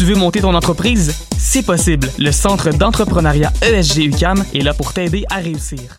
Tu veux monter ton entreprise? C'est possible. Le Centre d'entrepreneuriat ESG UCAM est là pour t'aider à réussir.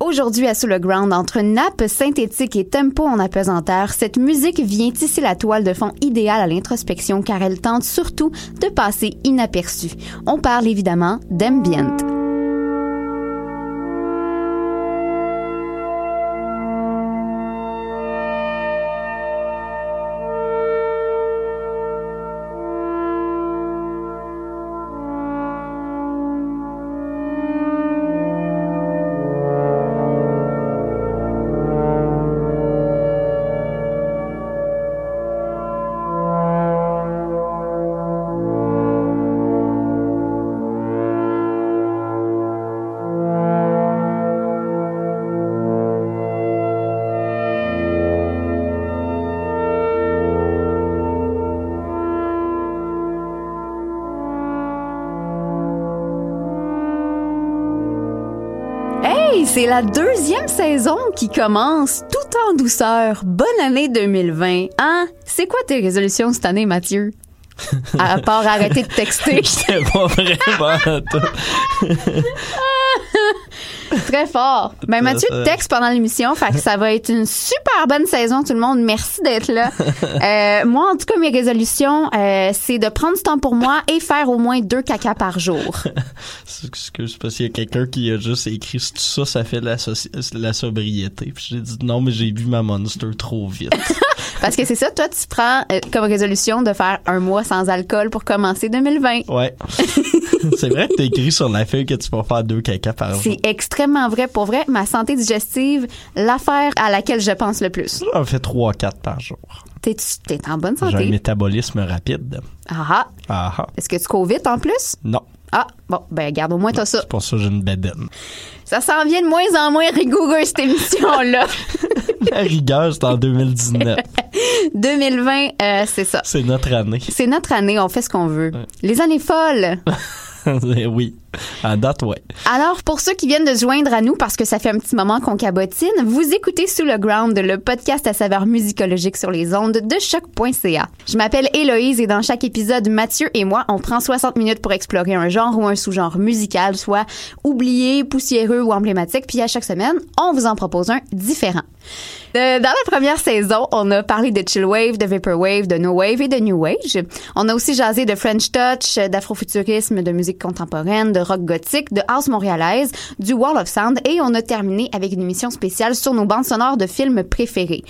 Aujourd'hui à Sous le Ground, entre nappe synthétique et tempo en apesanteur, cette musique vient tisser la toile de fond idéale à l'introspection car elle tente surtout de passer inaperçue. On parle évidemment d'ambient. La deuxième saison qui commence tout en douceur. Bonne année 2020. Hein? C'est quoi tes résolutions cette année, Mathieu? À part arrêter de texter. C'était pas vraiment. Très fort. Ben Mathieu texte pendant l'émission, fait que ça va être une super bonne saison tout le monde. Merci d'être là. Euh, moi en tout cas mes résolutions euh, c'est de prendre du temps pour moi et faire au moins deux caca par jour. Excuse, parce qu'il y a quelqu'un qui a juste écrit tout ça, ça fait la, la sobriété. Puis j'ai dit non, mais j'ai bu ma Monster trop vite. Parce que c'est ça, toi tu prends euh, comme résolution de faire un mois sans alcool pour commencer 2020. Ouais. c'est vrai que t'as écrit sur la feuille que tu vas faire deux caca par jour. C'est extrêmement vrai. Pour vrai, ma santé digestive, l'affaire à laquelle je pense le plus. J'en fais trois, quatre par jour. T'es, t'es en bonne J'ai un santé. métabolisme rapide. Ah ah. Ah ah. Est-ce que tu cours vite en plus? Non. Ah, bon, ben garde au moins t'as ça. C'est pour ça que j'ai une bedaine. Ça s'en vient de moins en moins rigoureux, cette émission-là. La rigueur, c'est en 2019. 2020, euh, c'est ça. C'est notre année. C'est notre année, on fait ce qu'on veut. Les années folles. oui. À date, ouais. Alors, pour ceux qui viennent de se joindre à nous, parce que ça fait un petit moment qu'on cabotine, vous écoutez Sous le Ground, le podcast à saveur musicologique sur les ondes de choc.ca. Je m'appelle Héloïse et dans chaque épisode, Mathieu et moi, on prend 60 minutes pour explorer un genre ou un sous-genre musical, soit oublié, poussiéreux ou emblématique, puis à chaque semaine, on vous en propose un différent. Euh, dans la première saison, on a parlé de chill wave, de vaporwave, de no wave et de new age. On a aussi jasé de French touch, d'afrofuturisme, de musique contemporaine, de rock gothique, de house montréalaise, du wall of sound et on a terminé avec une émission spéciale sur nos bandes sonores de films préférés.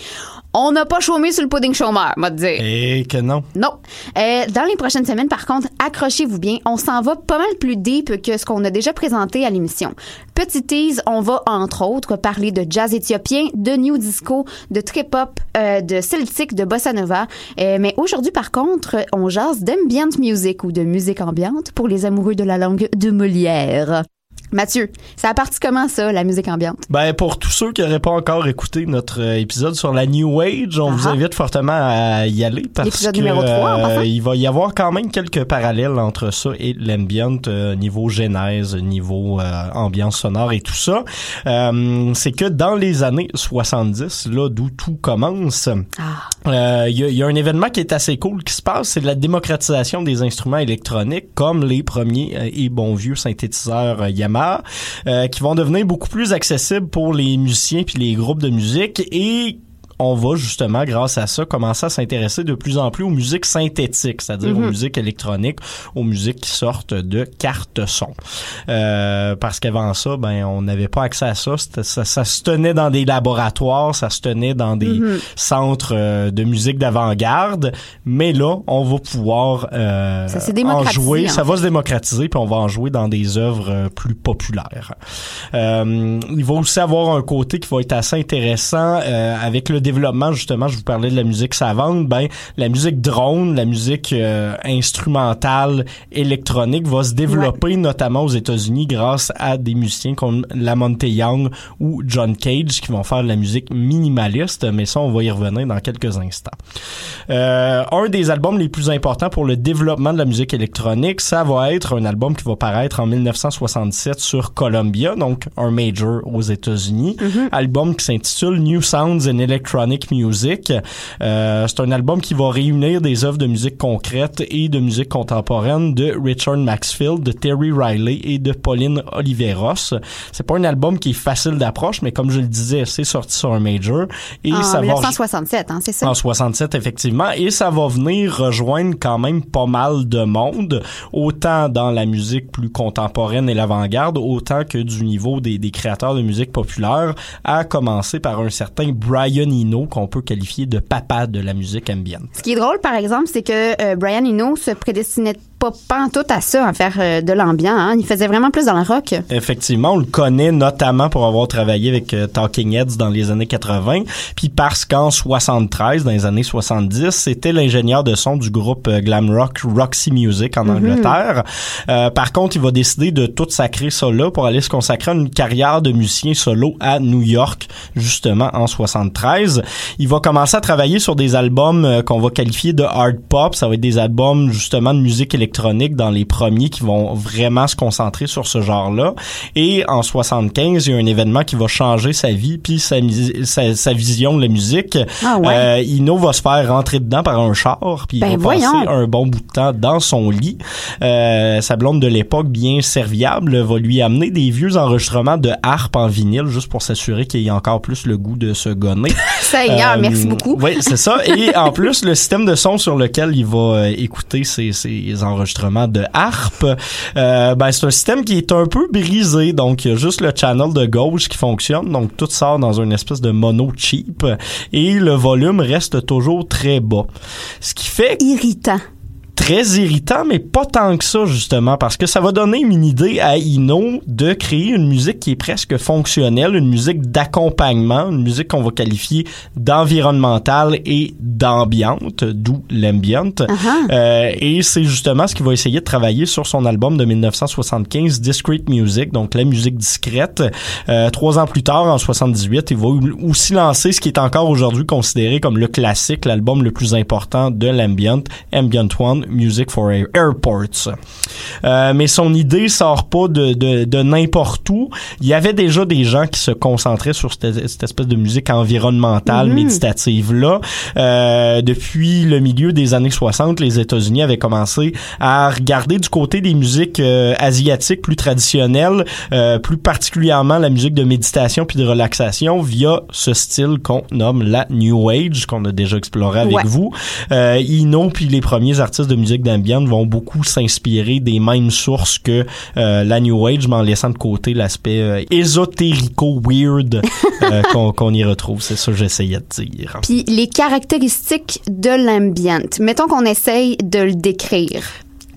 On n'a pas chômé sur le pudding chômeur, m'a dire. Et que non. Non. Euh, dans les prochaines semaines, par contre, accrochez-vous bien. On s'en va pas mal plus deep que ce qu'on a déjà présenté à l'émission. Petit tease, on va entre autres parler de jazz éthiopien, de new disco, de trip-hop, euh, de celtique, de bossa nova. Euh, mais aujourd'hui, par contre, on jase d'ambient music ou de musique ambiante pour les amoureux de la langue de Molière. Mathieu, ça a parti comment ça, la musique ambiante? Ben, pour tous ceux qui n'auraient pas encore écouté notre euh, épisode sur la New Age, on vous Ah. invite fortement à y aller parce que numéro trois, en passant. il va y avoir quand même quelques parallèles entre ça et l'ambient euh, niveau genèse, niveau euh, ambiance sonore et tout ça. Euh, c'est que dans les années 70, là d'où tout commence, Ah. euh, il y, a- il y a un événement qui est assez cool qui se passe, c'est la démocratisation des instruments électroniques, comme les premiers euh, et bons vieux synthétiseurs euh, Euh, qui vont devenir beaucoup plus accessibles pour les musiciens puis les groupes de musique et on va justement, grâce à ça, commencer à s'intéresser de plus en plus aux musiques synthétiques, c'est-à-dire aux musiques électroniques, aux musiques qui sortent de cartes son. Euh, parce qu'avant ça, ben, on n'avait pas accès à ça. Ça. Ça se tenait dans des laboratoires, ça se tenait dans des centres euh, de musique d'avant-garde. Mais là, on va pouvoir euh, Ça en jouer. en Ça va se démocratiser, puis on va en jouer dans des œuvres euh, plus populaires. Euh, il va aussi avoir un côté qui va être assez intéressant euh, avec le développement, justement, je vous parlais de la musique savante, ben la musique drone, la musique euh, instrumentale électronique va se développer notamment aux États-Unis grâce à des musiciens comme Lamonte Young ou John Cage qui vont faire de la musique minimaliste, mais ça on va y revenir dans quelques instants. Euh, un des albums les plus importants pour le développement de la musique électronique, ça va être un album qui va paraître en 1967 sur Columbia, donc un major aux États-Unis, Mm-hmm. album qui s'intitule New Sounds in Electronic Music. Euh, c'est un album qui va réunir des œuvres de musique concrète et de musique contemporaine de Richard Maxfield, de Terry Riley et de Pauline Oliveros. C'est pas un album qui est facile d'approche, mais comme je le disais, c'est sorti sur un major et En ça va 1967, hein, c'est ça? en 67 effectivement et ça va venir rejoindre quand même pas mal de monde autant dans la musique plus contemporaine et l'avant-garde autant que du niveau des, des créateurs de musique populaire à commencer par un certain Brian Eno qu'on peut qualifier de papa de la musique ambiante. Ce qui est drôle, par exemple, c'est que euh, Brian Eno se prédestinait pas, tout à ça, à faire euh, de l'ambiant. Hein. Il faisait vraiment plus dans le rock. Effectivement, on le connaît notamment pour avoir travaillé avec euh, Talking Heads dans les années 80, puis parce qu'en 73, dans les années 70, c'était l'ingénieur de son du groupe euh, glam rock Roxy Music en Angleterre. Euh, par contre, il va décider de tout sacrer ça là pour aller se consacrer à une carrière de musicien solo à New York, justement en 73. Il va commencer à travailler sur des albums qu'on va qualifier de hard pop. Ça va être des albums justement de musique électronique dans les premiers qui vont vraiment se concentrer sur ce genre-là. Et en 75, il y a un événement qui va changer sa vie puis sa, sa, sa vision de la musique. Ah ouais? Euh, Ino va se faire rentrer dedans par un char puis Ben il va voyons. passer un bon bout de temps dans son lit. Euh, sa blonde de l'époque, bien serviable, va lui amener des vieux enregistrements de harpe en vinyle juste pour s'assurer qu'il ait encore plus le goût de se gonner. Seigneur, Euh, merci beaucoup. Oui, c'est ça. Et en plus, le système de son sur lequel il va euh, écouter ses, ses enregistrements de harpe, euh, ben, c'est un système qui est un peu brisé. Donc, il y a juste le channel de gauche qui fonctionne. Donc, tout sort dans une espèce de mono cheap. Et le volume reste toujours très bas. Ce qui fait Irritant. Très irritant, mais pas tant que ça, justement, parce que ça va donner une idée à Ino de créer une musique qui est presque fonctionnelle, une musique d'accompagnement, une musique qu'on va qualifier d'environnementale et d'ambiante, d'où l'ambient. Uh-huh. Euh, et c'est justement ce qu'il va essayer de travailler sur son album de 1975, Discrete Music, donc la musique discrète. Euh, trois ans plus tard, en 78, il va aussi lancer ce qui est encore aujourd'hui considéré comme le classique, l'album le plus important de l'ambient, Ambient One, Music for Air- Airports. Euh, mais son idée sort pas de, de, de n'importe où. Il y avait déjà des gens qui se concentraient sur cette, cette espèce de musique environnementale, Mhm. méditative là. Euh, depuis le milieu des années 60, les États-Unis avaient commencé à regarder du côté des musiques euh, asiatiques plus traditionnelles, euh, plus particulièrement la musique de méditation puis de relaxation via ce style qu'on nomme la New Age qu'on a déjà exploré avec Ouais. vous. Euh, Ino puis les premiers artistes de musique d'ambiance vont beaucoup s'inspirer des mêmes sources que euh, la New Age, mais en laissant de côté l'aspect euh, ésotérico-weird euh, qu'on y retrouve. C'est ça que j'essayais de dire. Puis les caractéristiques de l'ambient. Mettons qu'on essaye de le décrire.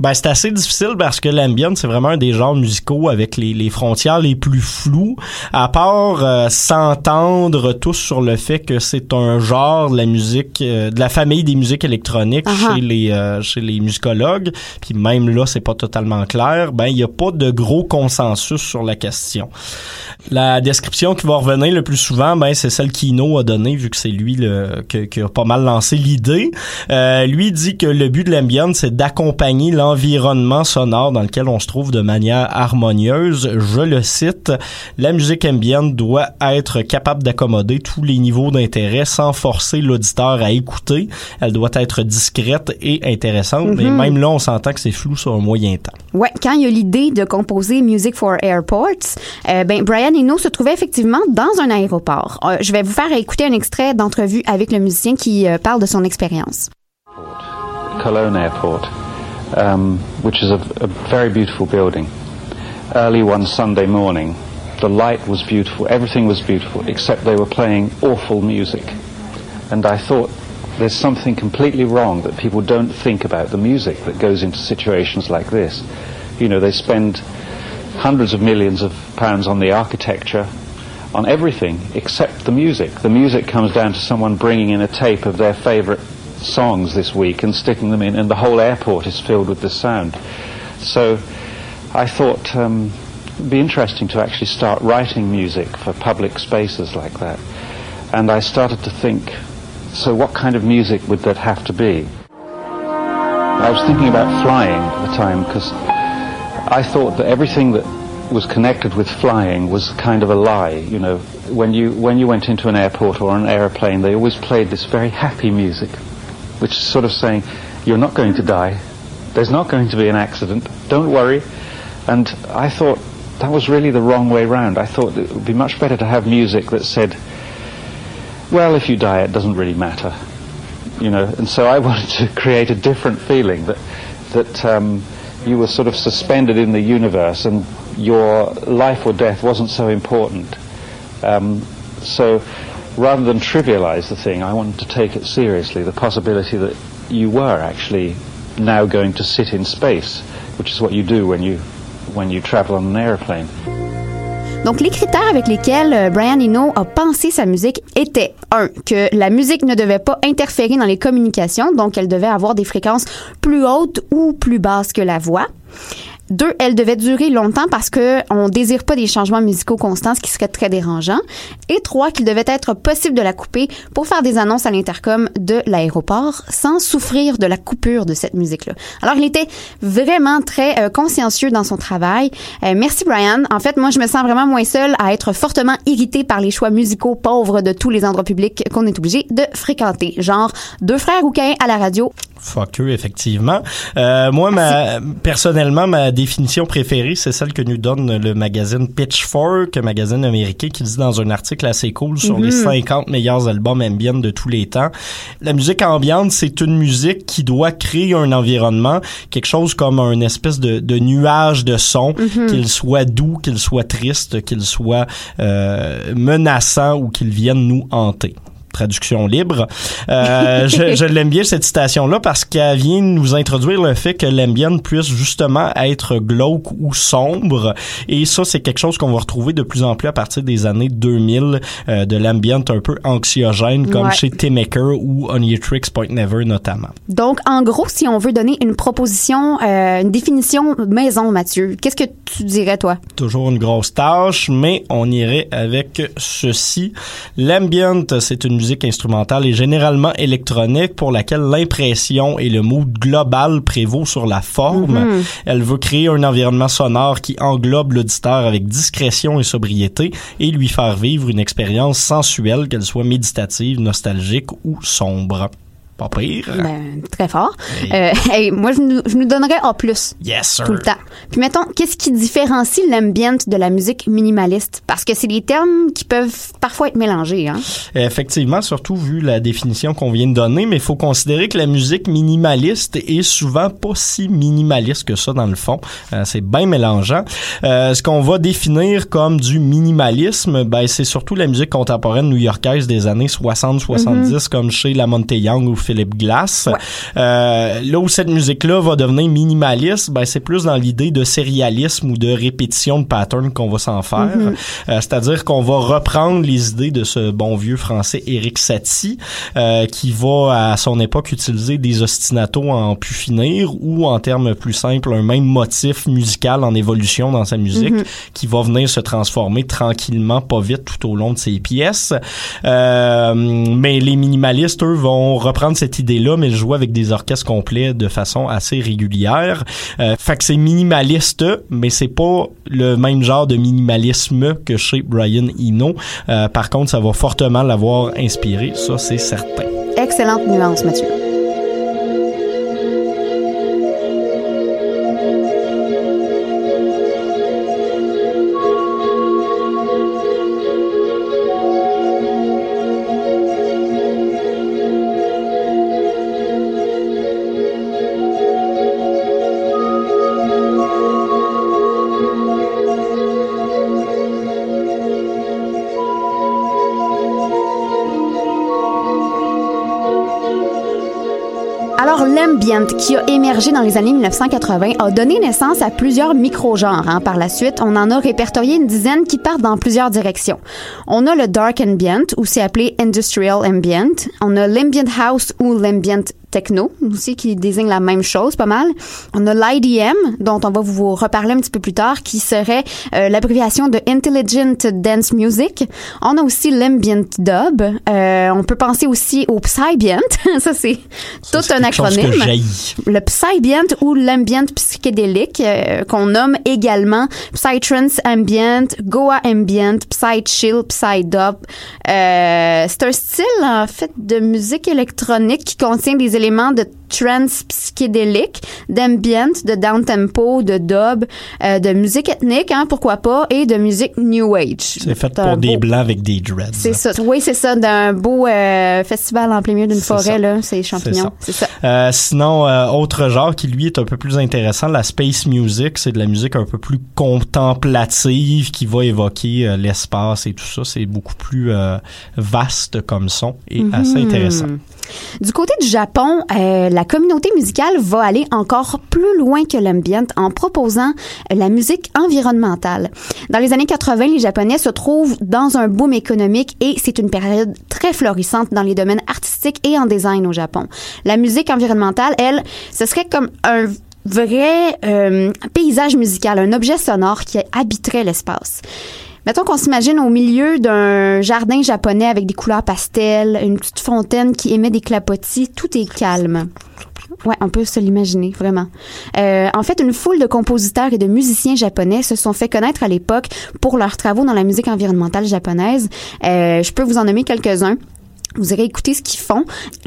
Ben, c'est assez difficile parce que l'ambient, c'est vraiment un des genres musicaux avec les, les frontières les plus floues. À part euh, s'entendre tous sur le fait que c'est un genre de la musique, euh, de la famille des musiques électroniques chez les euh, chez les musicologues. Puis même là, c'est pas totalement clair. Ben, il y a pas de gros consensus sur la question. La description qui va revenir le plus souvent, ben c'est celle qu'Ino a donnée vu que c'est lui le, que- qui a pas mal lancé l'idée. Euh, lui dit que le but de l'ambient, c'est d'accompagner l'environnement sonore dans lequel on se trouve de manière harmonieuse. Je le cite, la musique ambient doit être capable d'accommoder tous les niveaux d'intérêt sans forcer l'auditeur à écouter. Elle doit être discrète et intéressante, mais Mhm. même là, on s'entend que c'est flou sur un moyen temps. Ouais, quand il y a l'idée de composer Music for Airports, euh, ben Brian Eno se trouvait effectivement dans un aéroport. Euh, je vais vous faire écouter un extrait d'entrevue avec le musicien qui euh, parle de son expérience. Cologne Airport, um, which is a, a very beautiful building. Early one Sunday morning, the light was beautiful, everything was beautiful, except they were playing awful music. And I thought, there's something completely wrong that people don't think about the music that goes into situations like this. You know, they spend hundreds of millions of pounds on the architecture, on everything except the music. The music comes down to someone bringing in a tape of their favourite songs this week and sticking them in, and the whole airport is filled with this sound. So I thought um, it'd be interesting to actually start writing music for public spaces like that. And I started to think, so what kind of music would that have to be? I was thinking about flying at the time because I thought that everything that was connected with flying was kind of a lie. You know, when you when you went into an airport or an aeroplane, they always played this very happy music, which is sort of saying, "You're not going to die. There's not going to be an accident. Don't worry." And I thought that was really the wrong way round. I thought it would be much better to have music that said, "Well, if you die, it doesn't really matter." You know, and so I wanted to create a different feeling that that. Um, you were sort of suspended in the universe and your life or death wasn't so important. Um, so rather than trivialize the thing, I wanted to take it seriously, the possibility that you were actually now going to sit in space, which is what you do when you, when you travel on an airplane. Donc, les critères avec lesquels euh, Brian Eno a pensé sa musique étaient, un, que la musique ne devait pas interférer dans les communications, donc elle devait avoir des fréquences plus hautes ou plus basses que la voix. Deux, elle devait durer longtemps parce que on désire pas des changements musicaux constants, ce qui serait très dérangeant. Et trois, qu'il devait être possible de la couper pour faire des annonces à l'intercom de l'aéroport sans souffrir de la coupure de cette musique-là. Alors, il était vraiment très euh, consciencieux dans son travail. Euh, merci, Brian. En fait, moi, je me sens vraiment moins seule à être fortement irritée par les choix musicaux pauvres de tous les endroits publics qu'on est obligé de fréquenter. Genre, deux frères rouquins à la radio. You, effectivement. Euh, moi, ma, personnellement, ma définition préférée, c'est celle que nous donne le magazine Pitchfork, un magazine américain qui dit dans un article assez cool sur les 50 meilleurs albums ambient de tous les temps. La musique ambiante, c'est une musique qui doit créer un environnement, quelque chose comme un espèce de, de nuage de son, qu'il soit doux, qu'il soit triste, qu'il soit euh, menaçant ou qu'il vienne nous hanter traduction libre. Euh, je, je l'aime bien cette citation-là parce qu'elle vient nous introduire le fait que l'ambient puisse justement être glauque ou sombre. Et ça, c'est quelque chose qu'on va retrouver de plus en plus à partir des années 2000, euh, de l'ambient un peu anxiogène, comme Ouais. chez Tim Maker ou Oniatrix Point Never notamment. Donc, en gros, si on veut donner une proposition, euh, une définition maison, Mathieu, qu'est-ce que tu dirais, toi? Toujours une grosse tâche, mais on irait avec ceci. L'ambient, c'est une musique instrumentale et généralement électronique pour laquelle l'impression et le mood global prévaut sur la forme. Elle veut créer un environnement sonore qui englobe l'auditeur avec discrétion et sobriété et lui faire vivre une expérience sensuelle, qu'elle soit méditative, nostalgique ou sombre. Pas pire. Ben, très fort. Hey. Euh, hey, moi, je nous, je nous donnerais A+. Yes, sir. tout le temps. Puis mettons, qu'est-ce qui différencie l'ambient de la musique minimaliste? Parce que c'est des termes qui peuvent parfois être mélangés. Hein? Effectivement, surtout vu la définition qu'on vient de donner, mais il faut considérer que la musique minimaliste est souvent pas si minimaliste que ça dans le fond. Euh, c'est bien mélangeant. Euh, ce qu'on va définir comme du minimalisme, ben, c'est surtout la musique contemporaine new-yorkaise des années 60-70, comme chez La Monte Young ou Philip Glass. Euh, là où cette musique-là va devenir minimaliste, ben, c'est plus dans l'idée de sérialisme ou de répétition de patterns qu'on va s'en faire. Euh, C'est-à-dire qu'on va reprendre les idées de ce bon vieux français Éric Satie, euh, qui va à son époque utiliser des ostinatos en pu finir ou en termes plus simples, un même motif musical en évolution dans sa musique qui va venir se transformer tranquillement, pas vite tout au long de ses pièces. Mais les minimalistes, eux, vont reprendre cette idée-là, mais le jouer avec des orchestres complets de façon assez régulière. Euh, fait que c'est minimaliste, mais c'est pas le même genre de minimalisme que chez Brian Eno. Euh, par contre, ça va fortement l'avoir inspiré, ça c'est certain. Excellente nuance, Mathieu. Qui a émergé dans les années 1980, a donné naissance à plusieurs micro-genres. hein. Par la suite, on en a répertorié une dizaine qui partent dans plusieurs directions. On a le dark ambient, ou c'est appelé industrial ambient. On a l'ambient house ou l'ambient techno, aussi, qui désigne la même chose, pas mal. On a l'IDM, dont on va vous reparler un petit peu plus tard, qui serait euh, l'abréviation de Intelligent Dance Music. On a aussi l'ambient dub. Euh, on peut penser aussi au psybient. Ça, c'est tout un acronyme. Le psybient ou l'ambient psychédélique, euh, qu'on nomme également psytrance ambient, goa ambient, psychill, psydub. Euh, c'est un style, en fait, de musique électronique qui contient des éléments de trance psychédélique, d'ambient, de downtempo, de dub, euh, de musique ethnique, hein, pourquoi pas, et de musique new age. C'est fait pour des blancs avec des dreads. C'est ça. Oui, c'est ça, d'un beau euh, festival en plein milieu d'une forêt, ça. là, c'est champignons. C'est ça. Euh, sinon, autre genre qui lui est un peu plus intéressant, la space music, c'est de la musique un peu plus contemplative qui va évoquer l'espace et tout ça. C'est beaucoup plus vaste comme son et assez Mhm. intéressant. Du côté du Japon, euh, la communauté musicale va aller encore plus loin que l'ambient en proposant la musique environnementale. Dans les années 80, les Japonais se trouvent dans un boom économique et c'est une période très florissante dans les domaines artistiques et en design au Japon. La musique environnementale, elle, ce serait comme un vrai euh, paysage musical, un objet sonore qui habiterait l'espace. Mettons qu'on s'imagine au milieu d'un jardin japonais avec des couleurs pastel, une petite fontaine qui émet des clapotis, tout est calme. Ouais, on peut se l'imaginer, vraiment. Euh, en fait, une foule de compositeurs et de musiciens japonais se sont fait connaître à l'époque pour leurs travaux dans la musique environnementale japonaise. Euh, je peux vous en nommer quelques-uns. Vous irez écouter ce qu'ils font.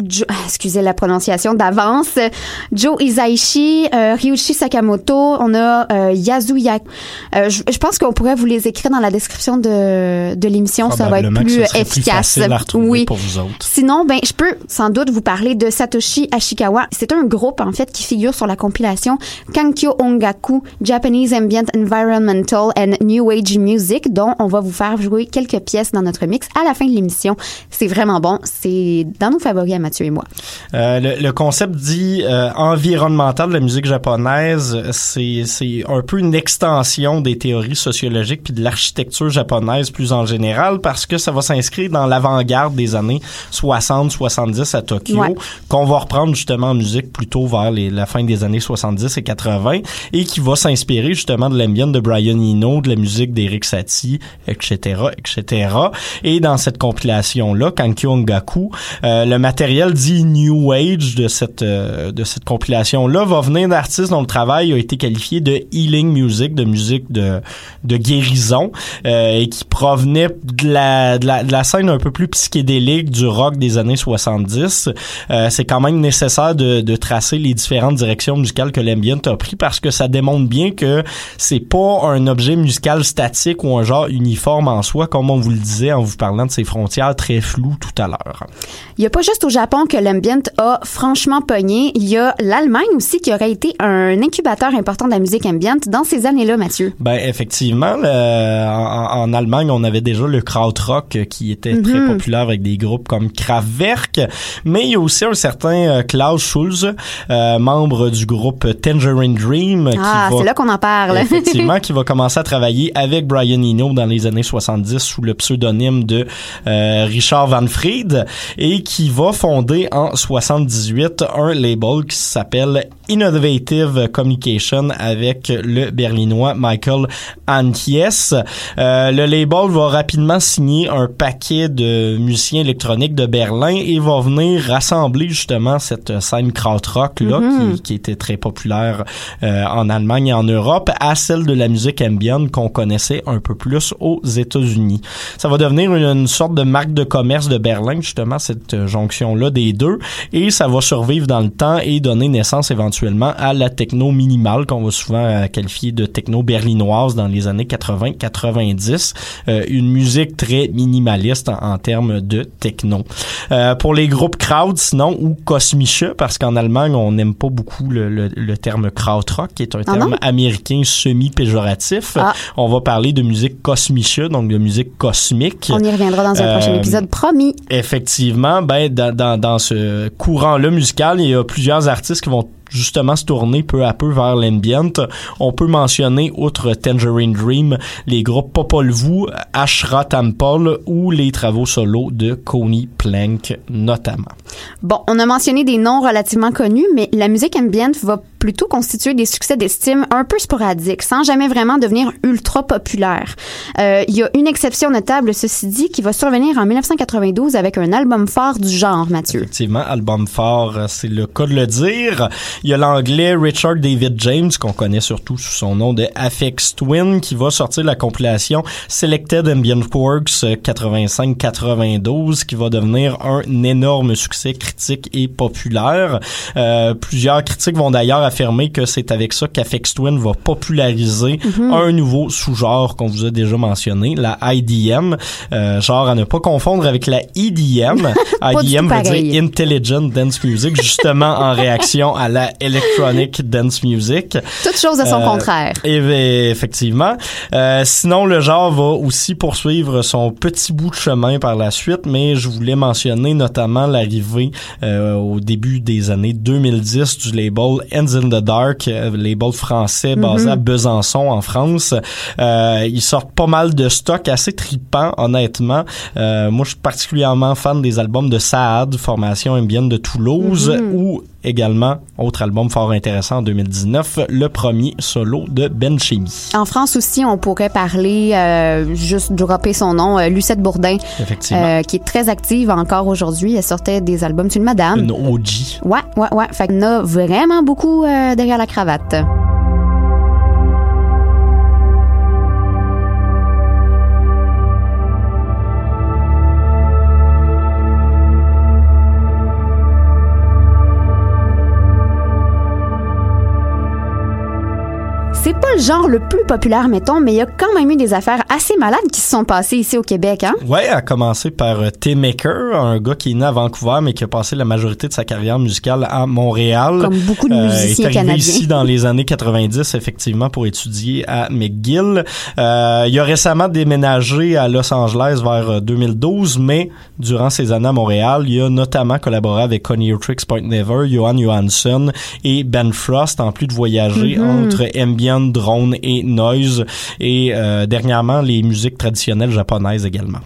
Jo- ah, excusez la prononciation d'avance. Joe Hisaishi, euh, Ryuichi Sakamoto, on a euh, Yazuya. Euh, je, je pense qu'on pourrait vous les écrire dans la description de, de l'émission. Ça va être plus efficace. oui. pour vous autres. Sinon, ben, je peux sans doute vous parler de Satoshi Ashikawa. C'est un groupe, en fait, qui figure sur la compilation Kankyo Ongaku, Japanese Ambient Environmental and New Age Music, dont on va vous faire jouer quelques pièces dans notre mix à la fin de l'émission. C'est vraiment bon. C'est dans nos favoris à Mathieu et moi. Euh, le, le concept dit euh, environnemental de la musique japonaise, c'est c'est un peu une extension des théories sociologiques puis de l'architecture japonaise plus en général parce que ça va s'inscrire dans l'avant-garde des années 60-70 à Tokyo Ouais. qu'on va reprendre justement en musique plutôt vers les, la fin des années 70 et 80 et qui va s'inspirer justement de l'ambient de Brian Eno, de la musique d'Eric Satie, etc., etc. Et dans cette compilation-là, Kankyo Ongaku, euh, le matériel dit New Age de cette euh, de cette compilation-là va venir d'artistes dont le travail a été qualifié de healing music, de musique de de guérison, euh, et qui provenait de la, de la scène un peu plus psychédélique du rock des années 70. Euh, c'est quand même nécessaire de, de tracer les différentes directions musicales que l'ambient a pris parce que ça démontre bien que c'est pas un objet musical statique ou un genre uniforme en soi, comme on vous le disait en vous parlant de ces frontières très floues tout à l'heure. Il n'y a pas juste au Japon que l'ambient a franchement pogné. Il y a l'Allemagne aussi qui aurait été un incubateur important de la musique ambient dans ces années-là, Mathieu. Ben effectivement, le- en, en Allemagne, on avait déjà le krautrock euh, qui était très Mhm. populaire avec des groupes comme Kraftwerk, mais il y a aussi un certain euh, Klaus Schulze, euh, membre du groupe Tangerine Dream, Ah, c'est là qu'on en parle. effectivement, qui va commencer à travailler avec Brian Eno dans les années 70 sous le pseudonyme de euh, Richard Van Fried et qui va fonder en 78 un label qui s'appelle Innovative Communication avec le berlinois Michael Antjes. Euh, le label va rapidement signer un paquet de musiciens électroniques de Berlin et va venir rassembler justement cette scène krautrock là Mhm. qui, qui était très populaire euh, en Allemagne et en Europe à celle de la musique ambient qu'on connaissait un peu plus aux États-Unis. Ça va devenir une, une sorte de marque de commerce de Berlin justement cette euh, jonction là des deux et ça va survivre dans le temps et donner naissance éventuellement à la techno minimale qu'on va souvent euh, qualifier de techno berlinoise dans les années 80-90, euh, une musique très minimaliste en, en termes de techno. Euh, pour les groupes crowd sinon ou kosmische parce qu'en Allemagne on n'aime pas beaucoup le, le, le terme krautrock qui est un Ah terme non? américain semi-péjoratif. Ah. On va parler de musique kosmische donc de musique cosmique. On y reviendra dans un Euh, prochain épisode, promis. Effectivement, ben dans, dans, dans ce courant-là musical, il y a plusieurs artistes qui vont justement se tourner peu à peu vers l'ambient. On peut mentionner, outre Tangerine Dream, les groupes Popol Vuh, Ashra Temple ou les travaux solo de Coney Plank notamment. Bon, on a mentionné des noms relativement connus, mais la musique ambient va plutôt constituer des succès d'estime un peu sporadiques, sans jamais vraiment devenir ultra populaire. Euh, il y a une exception notable, ceci dit, qui va survenir en 1992 avec un album fort du genre, Mathieu. Effectivement, album fort, c'est le cas de le dire. Il y a l'anglais Richard David James, qu'on connaît surtout sous son nom de Afex Twin, qui va sortir la compilation Selected Ambient Works 85-92, qui va devenir un énorme succès critique et populaire. Euh, plusieurs critiques vont d'ailleurs affirmer que c'est avec ça qu'Afex Twin va populariser Mhm. un nouveau sous-genre qu'on vous a déjà mentionné, la IDM, euh, genre à ne pas confondre avec la EDM. IDM veut pareil. dire Intelligent Dance Music, justement en réaction à la Electronic Dance Music. Toutes choses de son Euh, contraire. Et ben, effectivement. Euh, sinon, le genre va aussi poursuivre son petit bout de chemin par la suite, mais je voulais mentionner notamment l'arrivée euh, au début des années 2010 du label Ends in the Dark, label français basé à Besançon en France. Euh, ils sortent pas mal de stock assez tripant, honnêtement. Euh, moi, je suis particulièrement fan des albums de Saad, formation ambienne de Toulouse, ou également, autre album fort intéressant en 2019, le premier solo de Ben Chimie. En France aussi, on pourrait parler, euh, juste dropper son nom, euh, Lucette Bourdin, Effectivement. euh, qui est très active encore aujourd'hui. Elle sortait des albums sur une madame. Une OG. Ouais, ouais, ouais. Fait qu'on a vraiment beaucoup euh, derrière la cravate. C'est pas le genre le plus populaire, mettons, mais il y a quand même eu des affaires assez malades qui se sont passées ici au Québec, hein? Ouais, à commencer par euh, T-Maker, un gars qui est né à Vancouver, mais qui a passé la majorité de sa carrière musicale à Montréal. Comme beaucoup de Euh, musiciens est arrivé canadiens. ici dans les années 90, effectivement, pour étudier à McGill. Euh, il a récemment déménagé à Los Angeles vers euh, 2012, mais durant ses années à Montréal, il a notamment collaboré avec Connie Tricks Point Never, Johan Johansson et Ben Frost, en plus de voyager Mm-hmm. entre ambient, drone et noise, et euh, dernièrement les musiques traditionnelles japonaises également.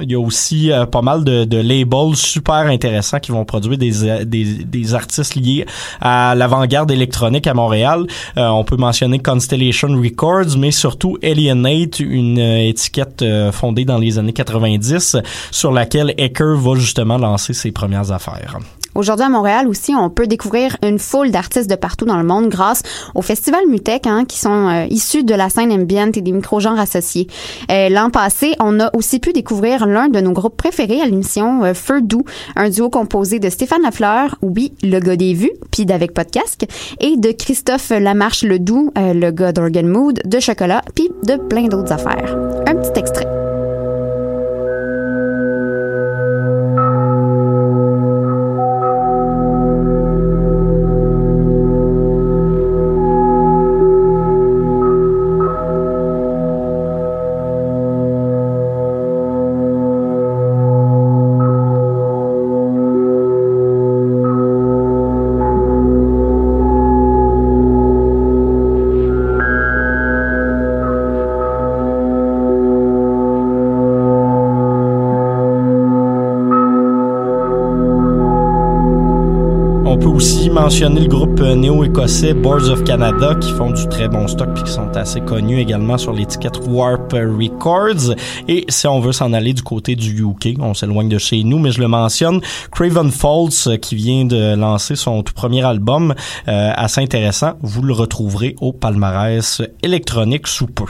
Il y a aussi euh, pas mal de, labels super intéressants qui vont produire des, euh, des, des artistes liés à l'avant-garde électronique à Montréal. On peut mentionner Constellation Records, mais surtout Alienate, une étiquette fondée dans les années 90 sur laquelle Ecker va justement lancer ses premières affaires. Aujourd'hui à Montréal aussi, on peut découvrir une foule d'artistes de partout dans le monde grâce au Festival Mutec, hein, qui sont euh, issus de la scène ambient et des micro-genres associés. Euh, L'an passé, on a aussi pu découvrir l'un de nos groupes préférés à l'émission, euh, Feu Doux, un duo composé de Stéphane Lafleur, oui, le gars des vues, puis d'avec casque, et de Christophe Lamarche le Doux, euh, le gars d'Organ Mood, de Chocolat, puis de plein d'autres affaires. Un petit extrait. Mentionner le groupe euh, néo-écossais Boards of Canada qui font du très bon stock puis qui sont assez connus également sur l'étiquette Warp Records. Et si on veut s'en aller du côté du UK, on s'éloigne de chez nous, mais je le mentionne, Craven Falls euh, qui vient de lancer son tout premier album, euh, assez intéressant. Vous le retrouverez au palmarès électronique sous peu.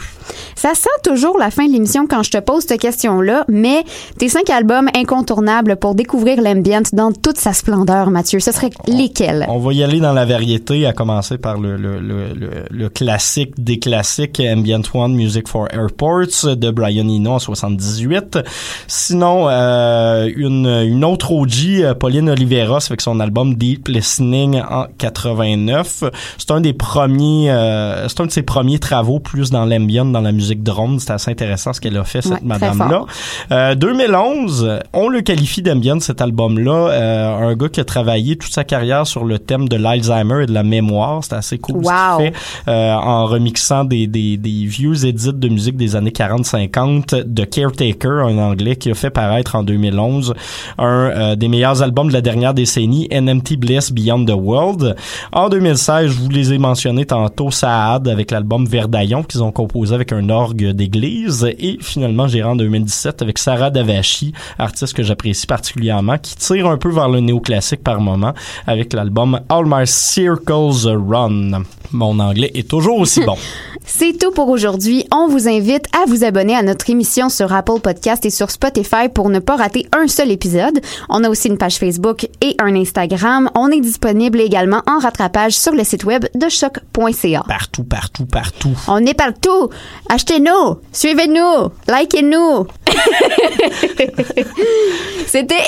Ça sent toujours la fin de l'émission quand je te pose cette question-là, mais tes cinq albums incontournables pour découvrir l'ambient dans toute sa splendeur, Mathieu, ce serait lesquels? Lesquels? On va y aller dans la variété, à commencer par le, le, le, le, le classique des classiques, Ambient One Music for Airports de Brian Eno en 78. Sinon, euh, une, une autre OG, euh, Pauline Oliveros, avec son album Deep Listening en 89. C'est un des premiers, euh, c'est un de ses premiers travaux plus dans l'ambient, dans la musique drone. C'est assez intéressant ce qu'elle a fait, cette Ouais, madame-là. fort. Euh, 2011, on le qualifie d'ambient cet album-là. Un gars qui a travaillé toute sa carrière sur le thème de l'Alzheimer et de la mémoire. C'était assez cool Wow. ce qu'il fait euh, en remixant des, des, des vieux édits de musique des années 40-50 de Caretaker, un anglais qui a fait paraître en 2011 un euh, des meilleurs albums de la dernière décennie, NMT Bliss Beyond the World. En 2016, je vous les ai mentionnés tantôt, Saad avec l'album Verdaillon qu'ils ont composé avec un orgue d'église et finalement j'irai en 2017 avec Sarah Davachi, artiste que j'apprécie particulièrement, qui tire un peu vers le néoclassique par moment avec l'album All My Circles Run. Mon anglais est toujours aussi bon. C'est tout pour aujourd'hui. On vous invite à vous abonner à notre émission sur Apple Podcast et sur Spotify pour ne pas rater un seul épisode. On a aussi une page Facebook et un Instagram. On est disponible également en rattrapage sur le site web de choc.ca. Partout, partout, partout. On est partout. Achetez-nous, suivez-nous, likez-nous. C'était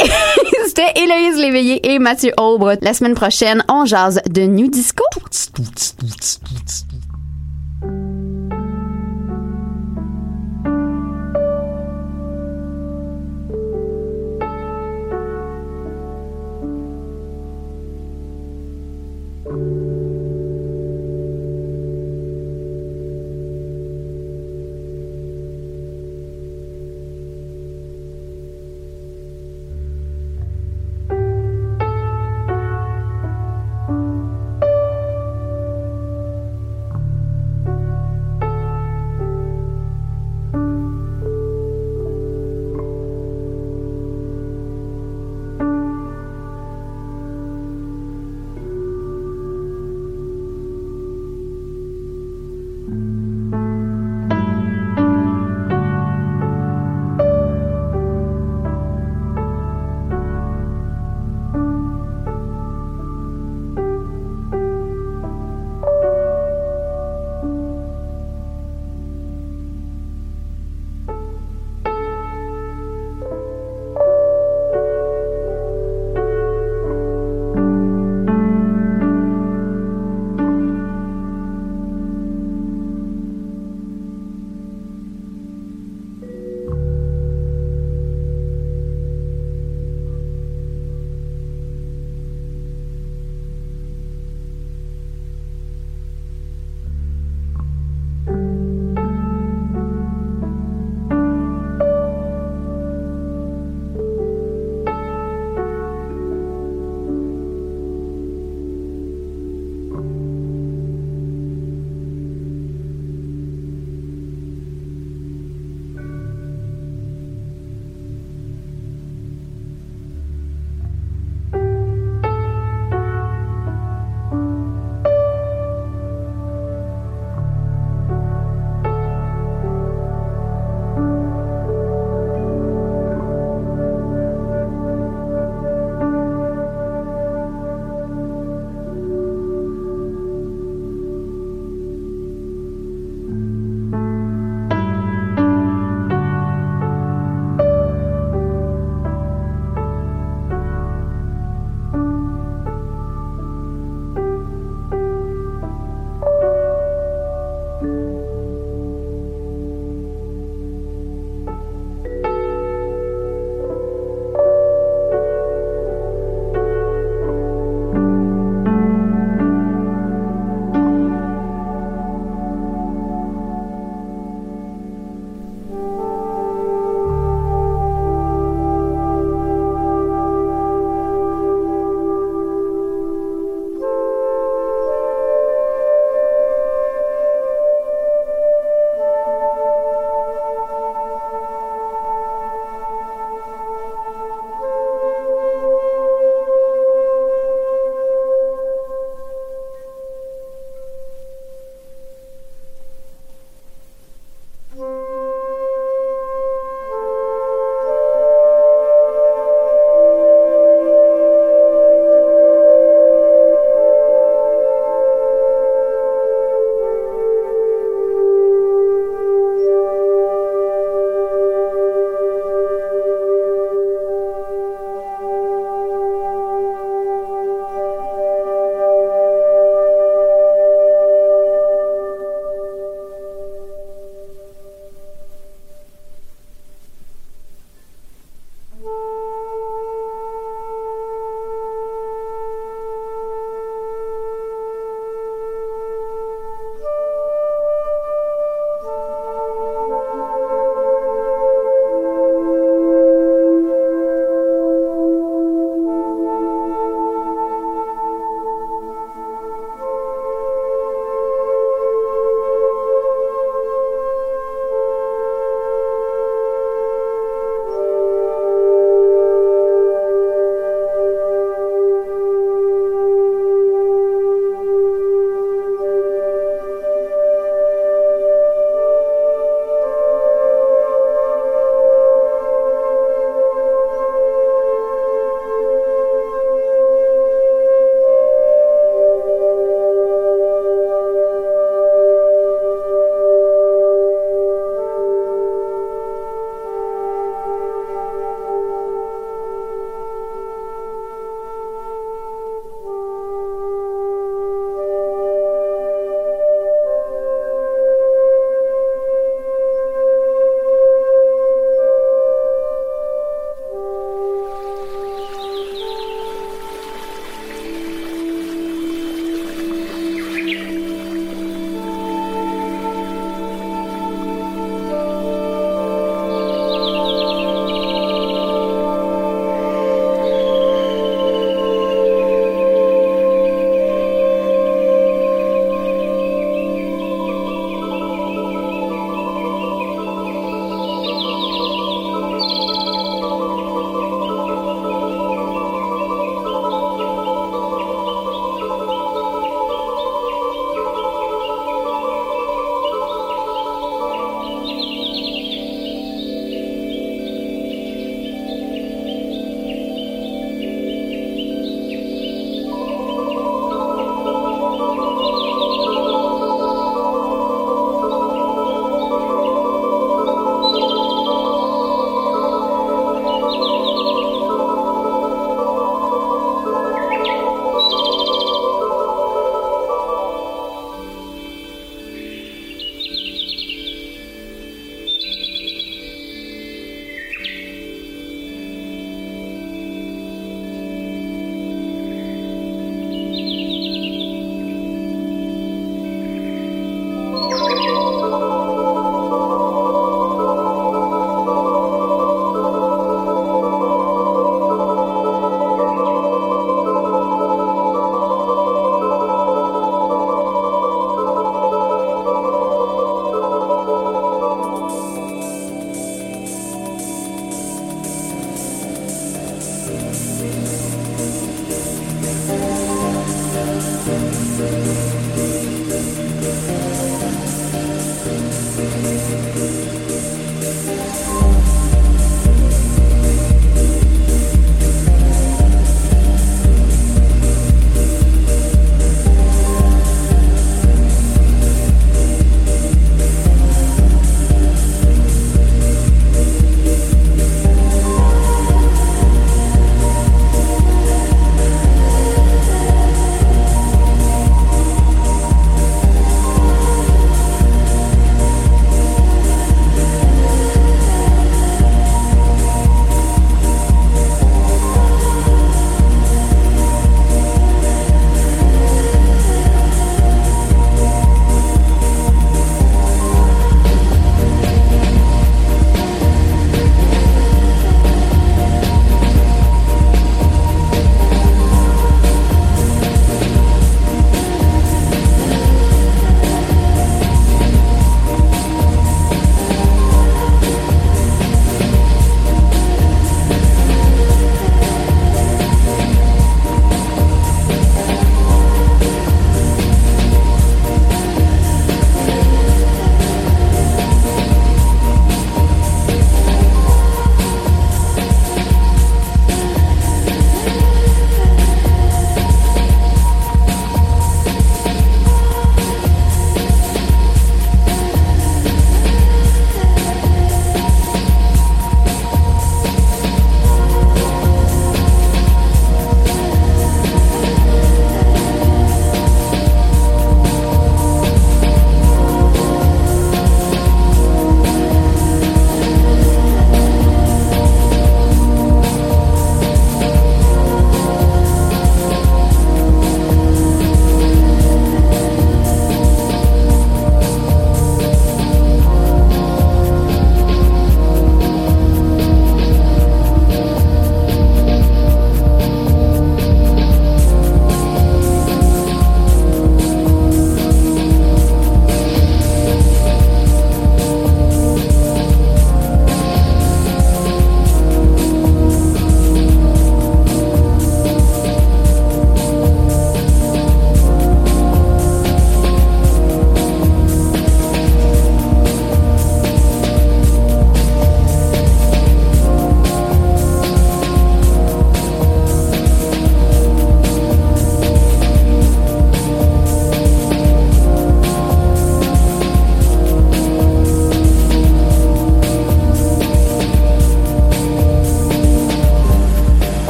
c'était Héloïse Léveillé et Mathieu Aubre. La semaine prochaine, on jase de New Disco.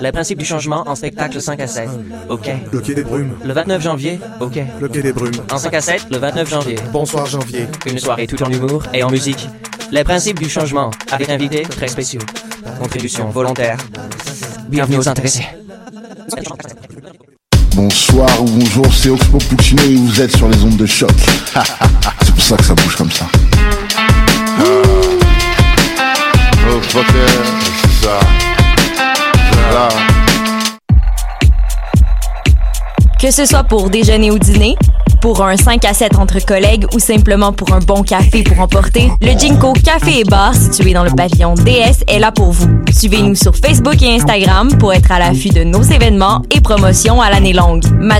Les principes du changement en spectacle 5 à 7. OK. Le Quai des Brumes. Le 29 janvier. OK. Le Quai des Brumes. En 5 à 7, le 29 janvier. Bonsoir janvier. Une soirée tout en humour et en musique. Les principes du changement avec invités très spéciaux. Contribution volontaire. Bienvenue aux intéressés. Bonsoir ou bonjour, c'est Oxpo Puccino et vous êtes sur les ondes de choc. c'est pour ça que ça bouge comme ça. Oh fucker, c'est ça. Que ce soit pour déjeuner ou dîner, pour un 5 à 7 entre collègues ou simplement pour un bon café pour emporter, le Jinko Café et Bar situé dans le pavillon DS est là pour vous. Suivez-nous sur Facebook et Instagram pour être à l'affût de nos événements et promotions à l'année longue.